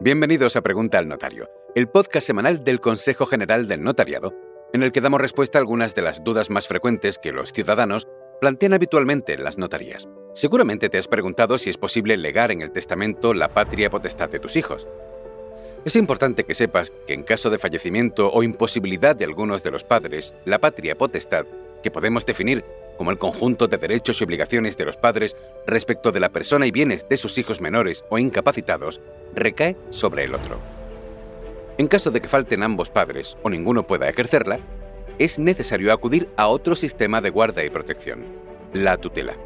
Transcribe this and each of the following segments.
Bienvenidos a Pregunta al Notario, el podcast semanal del Consejo General del Notariado, en el que damos respuesta a algunas de las dudas más frecuentes que los ciudadanos plantean habitualmente en las notarías. Seguramente te has preguntado si es posible legar en el testamento la patria potestad de tus hijos. Es importante que sepas que en caso de fallecimiento o imposibilidad de algunos de los padres, la patria potestad, que podemos definir como el conjunto de derechos y obligaciones de los padres respecto de la persona y bienes de sus hijos menores o incapacitados, recae sobre el otro. En caso de que falten ambos padres o ninguno pueda ejercerla, es necesario acudir a otro sistema de guarda y protección, la tutela.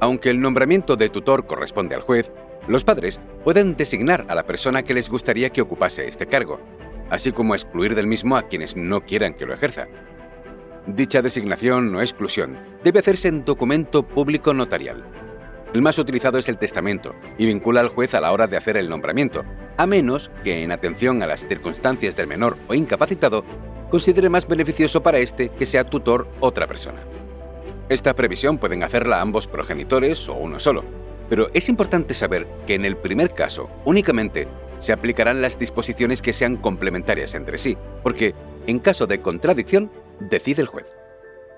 Aunque el nombramiento de tutor corresponde al juez, los padres pueden designar a la persona que les gustaría que ocupase este cargo, así como excluir del mismo a quienes no quieran que lo ejerza. Dicha designación o exclusión debe hacerse en documento público notarial, el más utilizado es el testamento y vincula al juez a la hora de hacer el nombramiento, a menos que, en atención a las circunstancias del menor o incapacitado, considere más beneficioso para éste que sea tutor otra persona. Esta previsión pueden hacerla ambos progenitores o uno solo, pero es importante saber que en el primer caso únicamente se aplicarán las disposiciones que sean complementarias entre sí, porque, en caso de contradicción, decide el juez.